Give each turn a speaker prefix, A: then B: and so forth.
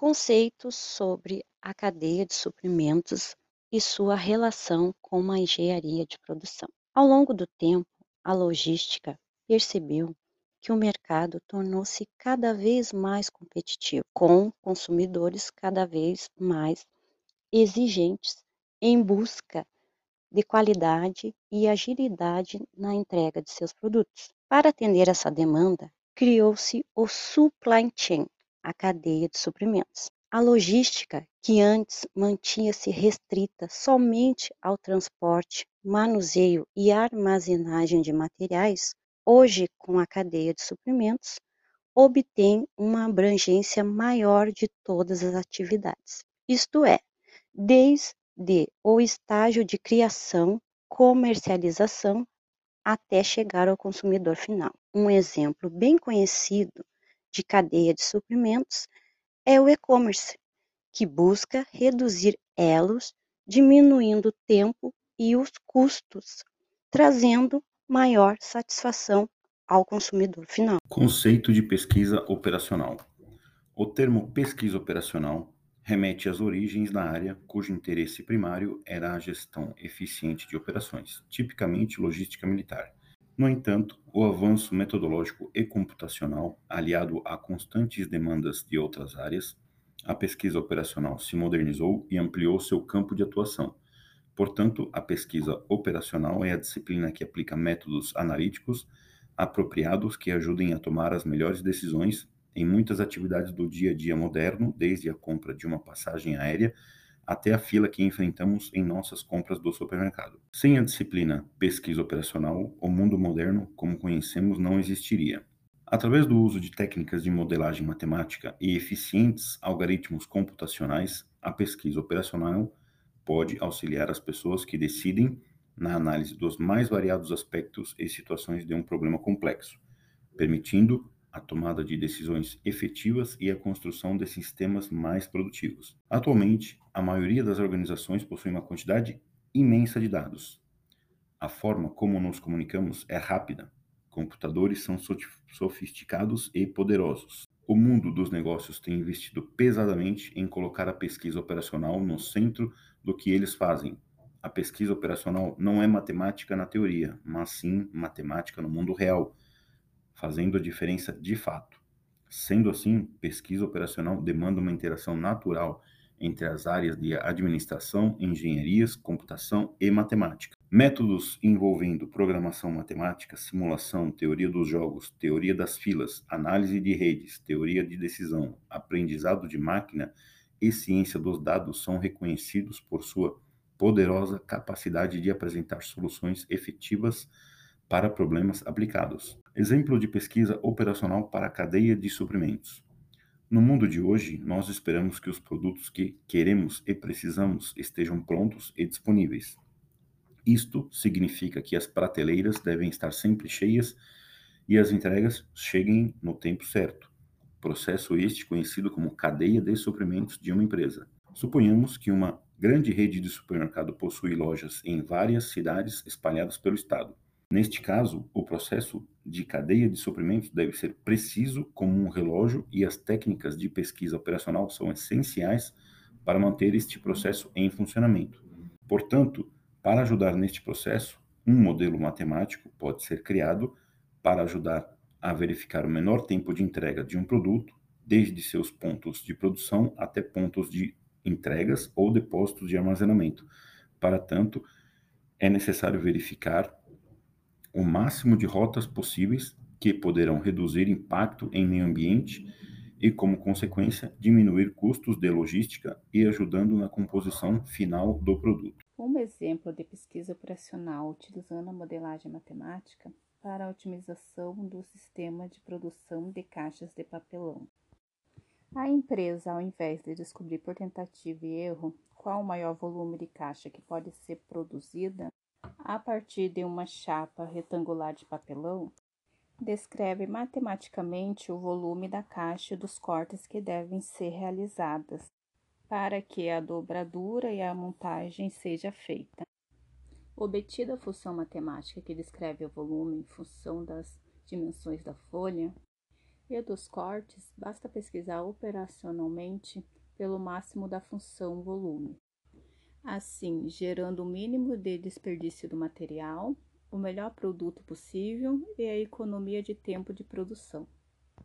A: Conceitos sobre a cadeia de suprimentos e sua relação com uma engenharia de produção. Ao longo do tempo, a logística percebeu que o mercado tornou-se cada vez mais competitivo, com consumidores cada vez mais exigentes em busca de qualidade e agilidade na entrega de seus produtos. Para atender essa demanda, criou-se o supply chain, a cadeia de suprimentos. A logística, que antes mantinha-se restrita somente ao transporte, manuseio e armazenagem de materiais, hoje, com a cadeia de suprimentos, obtém uma abrangência maior de todas as atividades. Isto é, desde o estágio de criação, comercialização, até chegar ao consumidor final. Um exemplo bem conhecido de cadeia de suprimentos é o e-commerce, que busca reduzir elos, diminuindo o tempo e os custos, trazendo maior satisfação ao consumidor final.
B: Conceito de pesquisa operacional. O termo pesquisa operacional remete às origens da área cujo interesse primário era a gestão eficiente de operações, tipicamente logística militar. No entanto, o avanço metodológico e computacional, aliado a constantes demandas de outras áreas, a pesquisa operacional se modernizou e ampliou seu campo de atuação. Portanto, a pesquisa operacional é a disciplina que aplica métodos analíticos apropriados que ajudem a tomar as melhores decisões em muitas atividades do dia a dia moderno, desde a compra de uma passagem aérea até a fila que enfrentamos em nossas compras do supermercado. Sem a disciplina pesquisa operacional, o mundo moderno, como conhecemos, não existiria. Através do uso de técnicas de modelagem matemática e eficientes algoritmos computacionais, a pesquisa operacional pode auxiliar as pessoas que decidem na análise dos mais variados aspectos e situações de um problema complexo, permitindo a tomada de decisões efetivas e a construção de sistemas mais produtivos. Atualmente, a maioria das organizações possui uma quantidade imensa de dados. A forma como nos comunicamos é rápida. Computadores são sofisticados e poderosos. O mundo dos negócios tem investido pesadamente em colocar a pesquisa operacional no centro do que eles fazem. A pesquisa operacional não é matemática na teoria, mas sim matemática no mundo real fazendo a diferença de fato. Sendo assim, pesquisa operacional demanda uma interação natural entre as áreas de administração, engenharias, computação e matemática. Métodos envolvendo programação matemática, simulação, teoria dos jogos, teoria das filas, análise de redes, teoria de decisão, aprendizado de máquina e ciência dos dados são reconhecidos por sua poderosa capacidade de apresentar soluções efetivas para problemas aplicados. Exemplo de pesquisa operacional para a cadeia de suprimentos. No mundo de hoje, nós esperamos que os produtos que queremos e precisamos estejam prontos e disponíveis. Isto significa que as prateleiras devem estar sempre cheias e as entregas cheguem no tempo certo. Processo este conhecido como cadeia de suprimentos de uma empresa. Suponhamos que uma grande rede de supermercado possui lojas em várias cidades espalhadas pelo estado. Neste caso, o processo de cadeia de suprimentos deve ser preciso como um relógio e as técnicas de pesquisa operacional são essenciais para manter este processo em funcionamento. Portanto, para ajudar neste processo, um modelo matemático pode ser criado para ajudar a verificar o menor tempo de entrega de um produto, desde seus pontos de produção até pontos de entregas ou depósitos de armazenamento. Para tanto, é necessário verificar o máximo de rotas possíveis que poderão reduzir impacto em meio ambiente e, como consequência, diminuir custos de logística e ajudando na composição final do produto.
C: Um exemplo de pesquisa operacional utilizando a modelagem matemática para a otimização do sistema de produção de caixas de papelão. A empresa, ao invés de descobrir por tentativa e erro qual o maior volume de caixa que pode ser produzida, a partir de uma chapa retangular de papelão, descreve matematicamente o volume da caixa e dos cortes que devem ser realizadas para que a dobradura e a montagem seja feita. Obtida a função matemática que descreve o volume em função das dimensões da folha, e dos cortes, basta pesquisar operacionalmente pelo máximo da função volume. Assim, gerando o mínimo de desperdício do material, o melhor produto possível e a economia de tempo de produção.